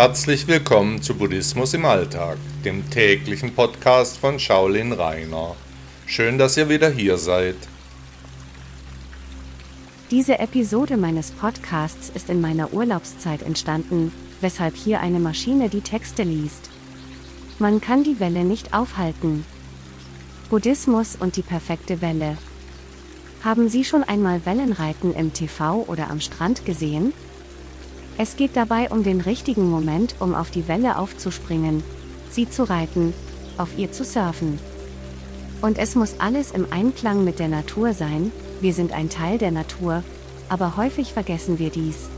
Herzlich willkommen zu Buddhismus im Alltag, dem täglichen Podcast von Shaolin Rainer. Schön, dass ihr wieder hier seid. Diese Episode meines Podcasts ist in meiner Urlaubszeit entstanden, weshalb hier eine Maschine die Texte liest. Man kann die Welle nicht aufhalten. Buddhismus und die perfekte Welle. Haben Sie schon einmal Wellenreiten im TV oder am Strand gesehen? Es geht dabei um den richtigen Moment, um auf die Welle aufzuspringen, sie zu reiten, auf ihr zu surfen. Und es muss alles im Einklang mit der Natur sein, wir sind ein Teil der Natur, aber häufig vergessen wir dies.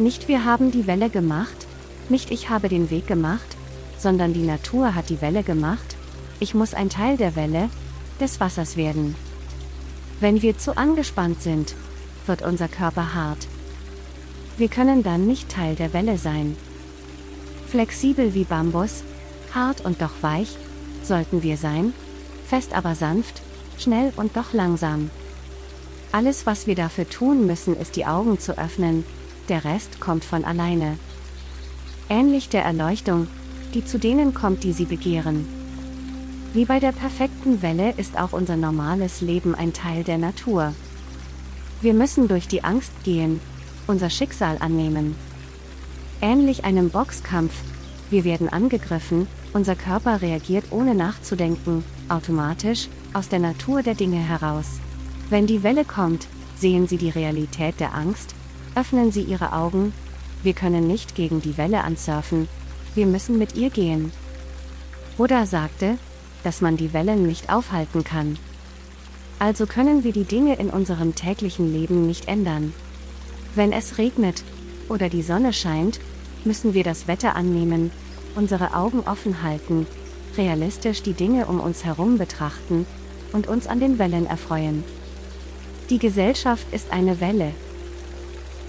Nicht wir haben die Welle gemacht, nicht ich habe den Weg gemacht, sondern die Natur hat die Welle gemacht, ich muss ein Teil der Welle, des Wassers werden. Wenn wir zu angespannt sind, wird unser Körper hart. Wir können dann nicht Teil der Welle sein. Flexibel wie Bambus, hart und doch weich, sollten wir sein, fest aber sanft, schnell und doch langsam. Alles, was wir dafür tun müssen, ist die Augen zu öffnen, der Rest kommt von alleine. Ähnlich der Erleuchtung, die zu denen kommt, die sie begehren. Wie bei der perfekten Welle ist auch unser normales Leben ein Teil der Natur. Wir müssen durch die Angst gehen, unser Schicksal annehmen. Ähnlich einem Boxkampf, wir werden angegriffen, unser Körper reagiert ohne nachzudenken, automatisch, aus der Natur der Dinge heraus. Wenn die Welle kommt, sehen Sie die Realität der Angst, öffnen Sie Ihre Augen, wir können nicht gegen die Welle ansurfen, wir müssen mit ihr gehen. Buddha sagte, dass man die Wellen nicht aufhalten kann. Also können wir die Dinge in unserem täglichen Leben nicht ändern. Wenn es regnet oder die Sonne scheint, müssen wir das Wetter annehmen, unsere Augen offen halten, realistisch die Dinge um uns herum betrachten und uns an den Wellen erfreuen. Die Gesellschaft ist eine Welle.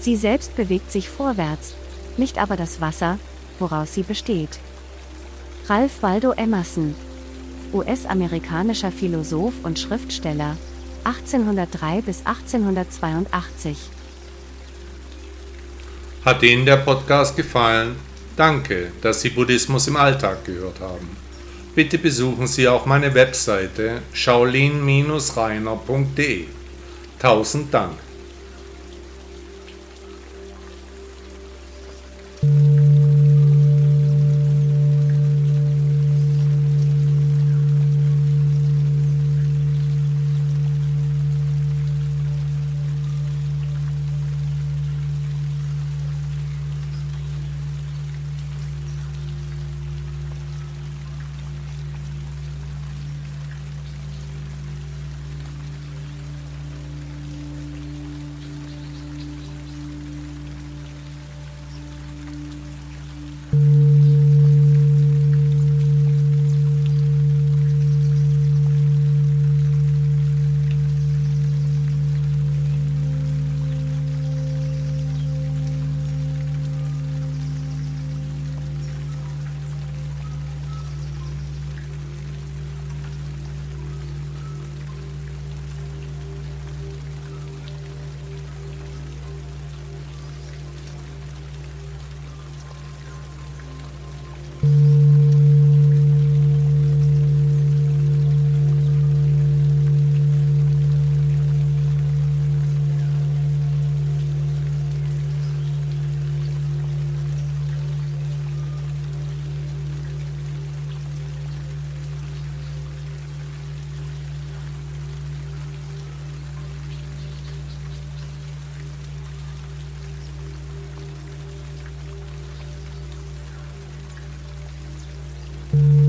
Sie selbst bewegt sich vorwärts, nicht aber das Wasser, woraus sie besteht. Ralph Waldo Emerson, US-amerikanischer Philosoph und Schriftsteller, 1803 bis 1882 hat Ihnen der Podcast gefallen? Danke, dass Sie Buddhismus im Alltag gehört haben. Bitte besuchen Sie auch meine Webseite shaolin-reiner.de. Tausend Dank. Thank you.